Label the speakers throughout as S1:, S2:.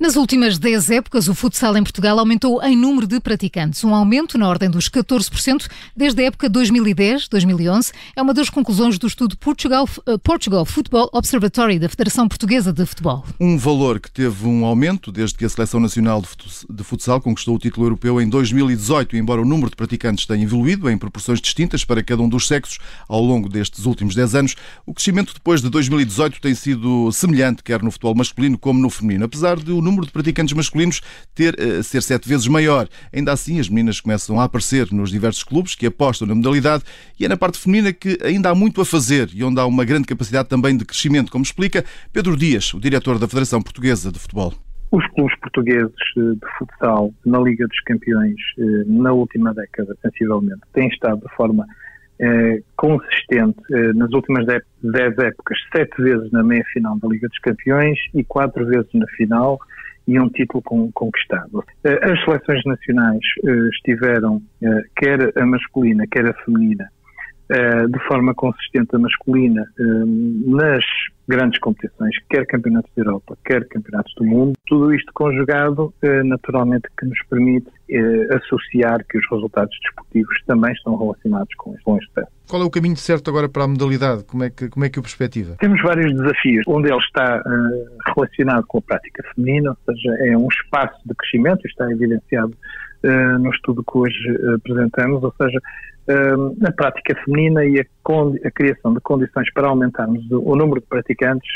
S1: Nas últimas 10 épocas, o futsal em Portugal aumentou em número de praticantes, um aumento na ordem dos 14% desde a época 2010-2011. É uma das conclusões do estudo Portugal, eh, Portugal Football Observatory da Federação Portuguesa de Futebol.
S2: Um valor que teve um aumento desde que a Seleção Nacional de Futsal conquistou o título europeu em 2018, embora o número de praticantes tenha evoluído em proporções distintas para cada um dos sexos ao longo destes últimos 10 anos, o crescimento depois de 2018 tem sido semelhante, quer no futebol masculino como no feminino. Apesar de o número de praticantes masculinos ter, uh, ser sete vezes maior. Ainda assim, as meninas começam a aparecer nos diversos clubes que apostam na modalidade e é na parte feminina que ainda há muito a fazer e onde há uma grande capacidade também de crescimento, como explica Pedro Dias, o diretor da Federação Portuguesa de Futebol.
S3: Os clubes portugueses eh, de futsal na Liga dos Campeões, eh, na última década, sensivelmente, têm estado de forma eh, consistente eh, nas últimas 10 épocas, sete vezes na meia-final da Liga dos Campeões e quatro vezes na final e um título conquistado. Eh, as seleções nacionais eh, estiveram, eh, quer a masculina, quer a feminina, de forma consistente a masculina nas grandes competições, quer campeonatos da Europa, quer campeonatos do mundo, tudo isto conjugado, eh, naturalmente, que nos permite eh, associar que os resultados desportivos também estão relacionados com este, com este
S2: Qual é o caminho certo agora para a modalidade? Como é que, como é que o perspectiva?
S3: Temos vários desafios. Um deles está relacionado com a prática feminina, ou seja, é um espaço de crescimento, está evidenciado uh, no estudo que hoje uh, apresentamos, ou seja, na prática feminina e a, a, criação de condições para aumentarmos o, o número de praticantes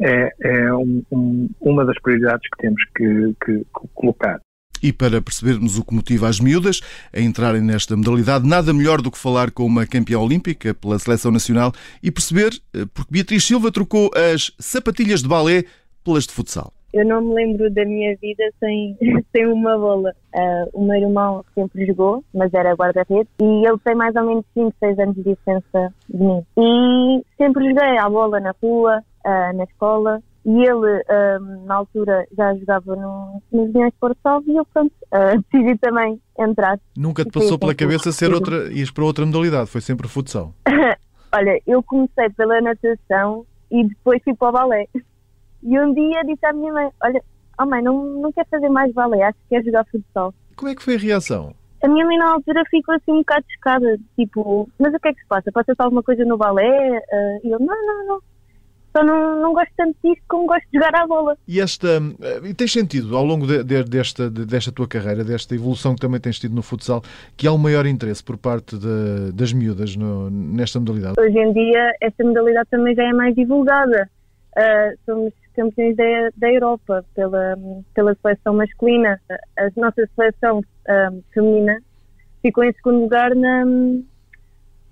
S3: é, é um, um, uma das prioridades que temos que, que, colocar.
S2: E para percebermos o que motiva as miúdas a entrarem nesta modalidade, nada melhor do que falar com uma campeã olímpica pela Seleção Nacional e perceber eh, porque Beatriz Silva trocou as sapatilhas de balé pelas de futsal.
S4: Eu não me lembro da minha vida sem, sem uma bola. Uh, o meu irmão sempre jogou, mas era guarda-redes, e ele tem mais ou menos 5, 6 anos de diferença de mim. E sempre joguei à bola na rua, uh, na escola, e ele, uh, na altura, já jogava no, nos Leões de Porto Salvo e eu, pronto, decidi também entrar.
S2: Nunca te passou pela cabeça ser outra, ires para outra modalidade? Foi sempre futsal?
S4: Olha, eu comecei pela natação e depois fui para o balé. E um dia disse à minha mãe: Olha, oh mãe, não, não quer fazer mais balé, acho que quer jogar futsal.
S2: Como é que foi a reação?
S4: A minha mãe na altura ficou assim um bocado chocada, tipo, mas o que é que se passa? Passa-se alguma coisa no balé? Uh, e eu, não, não, não. Só não, não gosto tanto disto como gosto de jogar à bola.
S2: E esta. Eh, e tens sentido, ao longo de, de, desta, de, desta tua carreira, desta evolução que também tens tido no futsal, que há um maior interesse por parte de, das miúdas no, nesta modalidade?
S4: Hoje em dia, esta modalidade também já é mais divulgada. Uh, somos campeões da, da Europa pela, pela seleção masculina. A nossa seleção um, feminina ficou em segundo lugar na, no,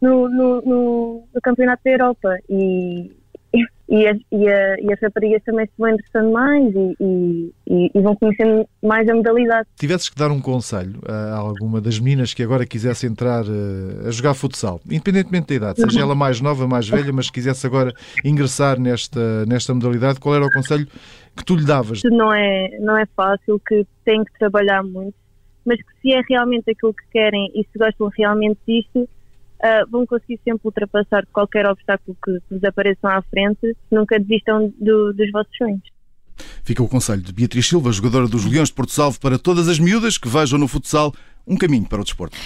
S4: no, no, no Campeonato da Europa e e, as, e, a, e as raparigas também se vão interessando mais e, e, e, vão conhecendo mais a modalidade.
S2: Tivesses que dar um conselho a alguma das meninas que agora quisesse entrar uh, a jogar futsal, independentemente da idade, seja ela mais nova, mais velha, mas quisesse agora ingressar nesta, nesta modalidade, qual era o conselho que tu lhe davas?
S4: Não é, não é fácil, que tem que trabalhar muito, mas que se é realmente aquilo que querem e se gostam realmente disto, uh, vão conseguir sempre ultrapassar qualquer obstáculo que vos apareçam à frente. Nunca desistam do, dos vossos sonhos.
S2: Fica o conselho de Beatriz Silva, jogadora dos Leões de Porto Salvo, para todas as miúdas que vejam no futsal um caminho para o desporto.